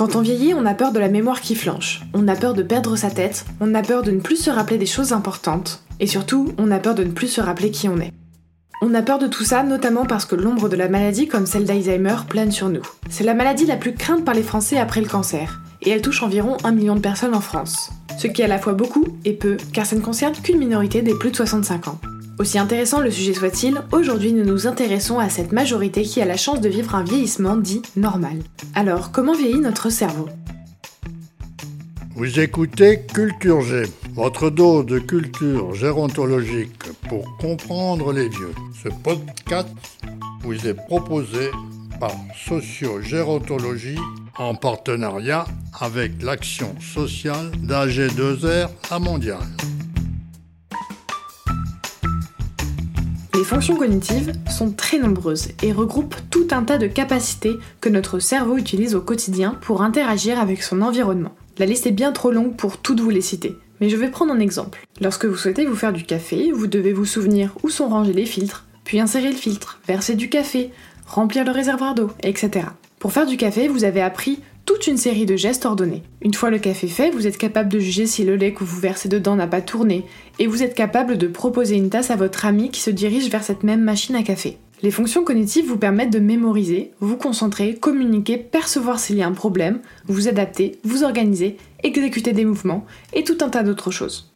Quand on vieillit, on a peur de la mémoire qui flanche, on a peur de perdre sa tête, on a peur de ne plus se rappeler des choses importantes, et surtout, on a peur de ne plus se rappeler qui on est. On a peur de tout ça, notamment parce que l'ombre de la maladie, comme celle d'Alzheimer, plane sur nous. C'est la maladie la plus crainte par les Français après le cancer, et elle touche environ un million de personnes en France. Ce qui est à la fois beaucoup et peu, car ça ne concerne qu'une minorité des plus de 65 ans. Aussi intéressant le sujet soit-il, aujourd'hui nous nous intéressons à cette majorité qui a la chance de vivre un vieillissement dit normal. Alors, comment vieillit notre cerveau? Vous écoutez Culture G, votre dose de culture gérontologique pour comprendre les vieux. Ce podcast vous est proposé par Sociogérontologie en partenariat avec l'action sociale d'AG2R à Mondial. Fonctions cognitives sont très nombreuses et regroupent tout un tas de capacités que notre cerveau utilise au quotidien pour interagir avec son environnement. La liste est bien trop longue pour toutes vous les citer, mais je vais prendre un exemple. Lorsque vous souhaitez vous faire du café, vous devez vous souvenir où sont rangés les filtres, puis insérer le filtre, verser du café, remplir le réservoir d'eau, etc. Pour faire du café, vous avez appris toute une série de gestes ordonnés. Une fois le café fait, vous êtes capable de juger si le lait que vous versez dedans n'a pas tourné, et vous êtes capable de proposer une tasse à votre ami qui se dirige vers cette même machine à café. Les fonctions cognitives vous permettent de mémoriser, vous concentrer, communiquer, percevoir s'il y a un problème, vous adapter, vous organiser, exécuter des mouvements, et tout un tas d'autres choses.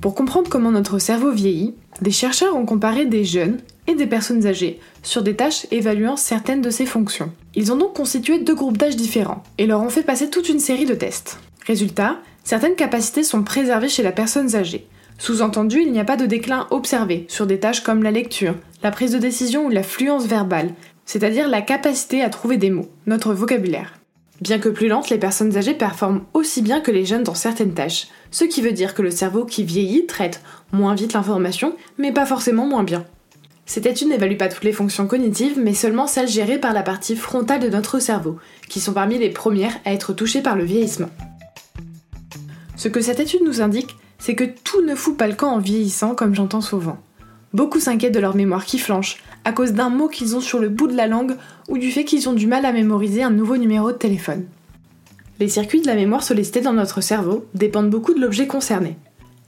Pour comprendre comment notre cerveau vieillit, des chercheurs ont comparé des jeunes et des personnes âgées sur des tâches évaluant certaines de ces fonctions. Ils ont donc constitué deux groupes d'âge différents et leur ont fait passer toute une série de tests. Résultat, certaines capacités sont préservées chez la personne âgée. Sous-entendu, il n'y a pas de déclin observé sur des tâches comme la lecture, la prise de décision ou la fluence verbale, c'est-à-dire la capacité à trouver des mots, notre vocabulaire. Bien que plus lentes, les personnes âgées performent aussi bien que les jeunes dans certaines tâches, ce qui veut dire que le cerveau qui vieillit traite moins vite l'information, mais pas forcément moins bien. Cette étude n'évalue pas toutes les fonctions cognitives, mais seulement celles gérées par la partie frontale de notre cerveau, qui sont parmi les premières à être touchées par le vieillissement. Ce que cette étude nous indique, c'est que tout ne fout pas le camp en vieillissant, comme j'entends souvent. Beaucoup s'inquiètent de leur mémoire qui flanche, à cause d'un mot qu'ils ont sur le bout de la langue ou du fait qu'ils ont du mal à mémoriser un nouveau numéro de téléphone. Les circuits de la mémoire sollicités dans notre cerveau dépendent beaucoup de l'objet concerné.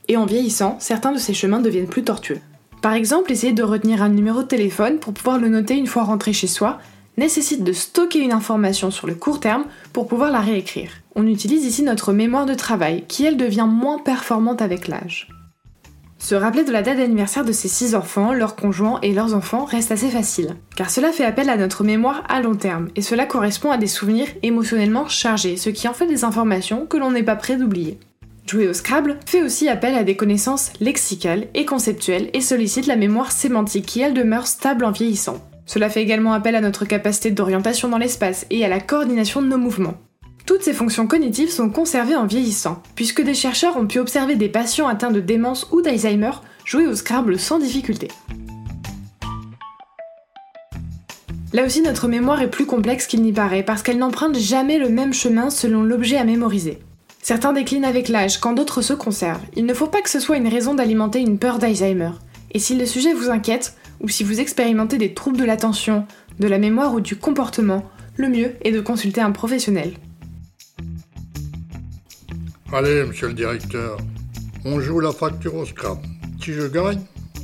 Et en vieillissant, certains de ces chemins deviennent plus tortueux. Par exemple, essayer de retenir un numéro de téléphone pour pouvoir le noter une fois rentré chez soi nécessite de stocker une information sur le court terme pour pouvoir la réécrire. On utilise ici notre mémoire de travail, qui elle devient moins performante avec l'âge. Se rappeler de la date d'anniversaire de ses six enfants, leurs conjoints et leurs enfants reste assez facile, car cela fait appel à notre mémoire à long terme, et cela correspond à des souvenirs émotionnellement chargés, ce qui en fait des informations que l'on n'est pas prêt d'oublier. Jouer au Scrabble fait aussi appel à des connaissances lexicales et conceptuelles et sollicite la mémoire sémantique qui elle demeure stable en vieillissant. Cela fait également appel à notre capacité d'orientation dans l'espace et à la coordination de nos mouvements. Toutes ces fonctions cognitives sont conservées en vieillissant, puisque des chercheurs ont pu observer des patients atteints de démence ou d'Alzheimer jouer au Scrabble sans difficulté. Là aussi, notre mémoire est plus complexe qu'il n'y paraît parce qu'elle n'emprunte jamais le même chemin selon l'objet à mémoriser. Certains déclinent avec l'âge, quand d'autres se conservent. Il ne faut pas que ce soit une raison d'alimenter une peur d'Alzheimer. Et si le sujet vous inquiète, ou si vous expérimentez des troubles de l'attention, de la mémoire ou du comportement, le mieux est de consulter un professionnel. Allez, monsieur le directeur, on joue la facture au scrap. Si je gagne,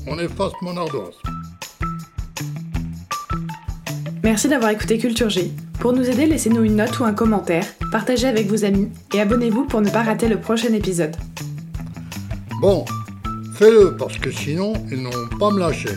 on efface mon ardoise. Merci d'avoir écouté Culture G. Pour nous aider, laissez-nous une note ou un commentaire, partagez avec vos amis et abonnez-vous pour ne pas rater le prochain épisode. Bon, fais-le parce que sinon, ils n'ont pas me lâcher.